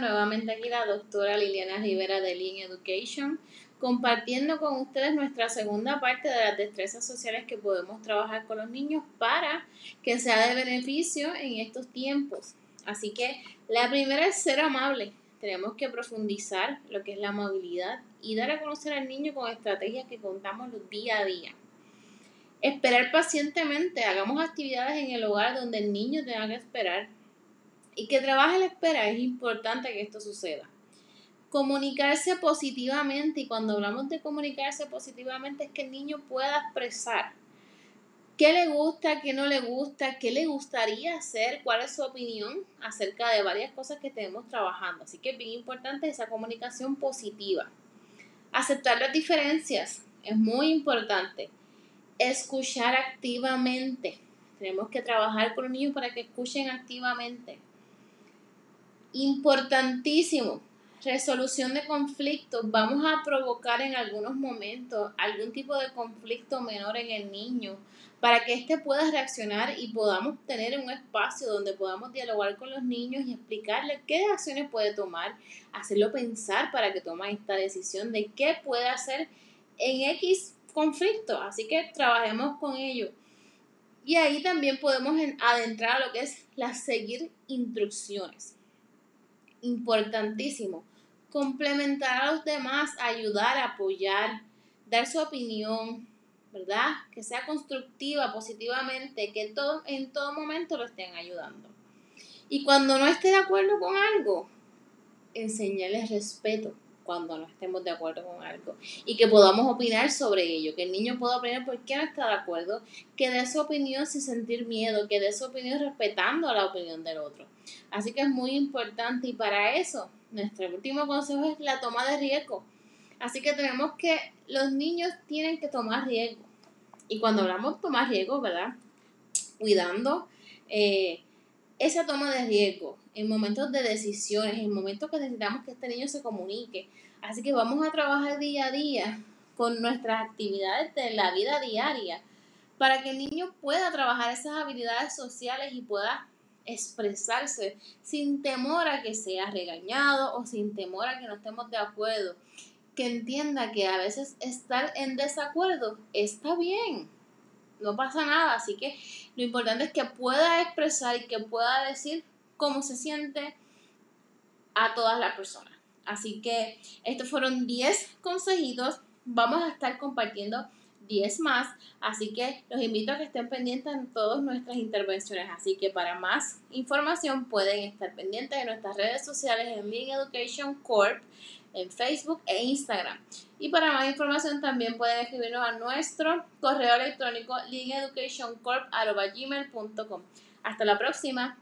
nuevamente aquí la doctora Liliana Rivera de Lean Education, compartiendo con ustedes nuestra segunda parte de las destrezas sociales que podemos trabajar con los niños para que sea de beneficio en estos tiempos. Así que la primera es ser amable. Tenemos que profundizar lo que es la movilidad y dar a conocer al niño con estrategias que contamos día a día. Esperar pacientemente, hagamos actividades en el hogar donde el niño tenga que esperar y que trabaje la espera. Es importante que esto suceda. Comunicarse positivamente y cuando hablamos de comunicarse positivamente es que el niño pueda expresar qué le gusta, qué no le gusta, qué le gustaría hacer, cuál es su opinión acerca de varias cosas que tenemos trabajando. Así que es bien importante esa comunicación positiva. Aceptar las diferencias es muy importante. Escuchar activamente. Tenemos que trabajar con los niños para que escuchen activamente. Importantísimo. Resolución de conflictos. Vamos a provocar en algunos momentos algún tipo de conflicto menor en el niño para que éste pueda reaccionar y podamos tener un espacio donde podamos dialogar con los niños y explicarles qué acciones puede tomar, hacerlo pensar para que tome esta decisión de qué puede hacer en X conflicto. Así que trabajemos con ello. Y ahí también podemos adentrar a lo que es la seguir instrucciones. Importantísimo. Complementar a los demás, ayudar, apoyar, dar su opinión, ¿verdad? Que sea constructiva, positivamente, que todo, en todo momento lo estén ayudando. Y cuando no esté de acuerdo con algo, enseñarles respeto cuando no estemos de acuerdo con algo y que podamos opinar sobre ello, que el niño pueda opinar por qué no está de acuerdo, que dé su opinión sin sentir miedo, que dé su opinión respetando la opinión del otro. Así que es muy importante y para eso nuestro último consejo es la toma de riesgo. Así que tenemos que, los niños tienen que tomar riesgo. Y cuando hablamos de tomar riesgo, ¿verdad? Cuidando eh, esa toma de riesgo en momentos de decisiones, en momentos que necesitamos que este niño se comunique. Así que vamos a trabajar día a día con nuestras actividades de la vida diaria para que el niño pueda trabajar esas habilidades sociales y pueda expresarse sin temor a que sea regañado o sin temor a que no estemos de acuerdo que entienda que a veces estar en desacuerdo está bien, no pasa nada, así que lo importante es que pueda expresar y que pueda decir cómo se siente a todas las personas. Así que estos fueron 10 consejitos, vamos a estar compartiendo 10 más, así que los invito a que estén pendientes en todas nuestras intervenciones, así que para más información pueden estar pendientes de nuestras redes sociales en Lean Education Corp, en Facebook e Instagram. Y para más información también pueden escribirnos a nuestro correo electrónico leaneducationcorp.gmail.com. Hasta la próxima.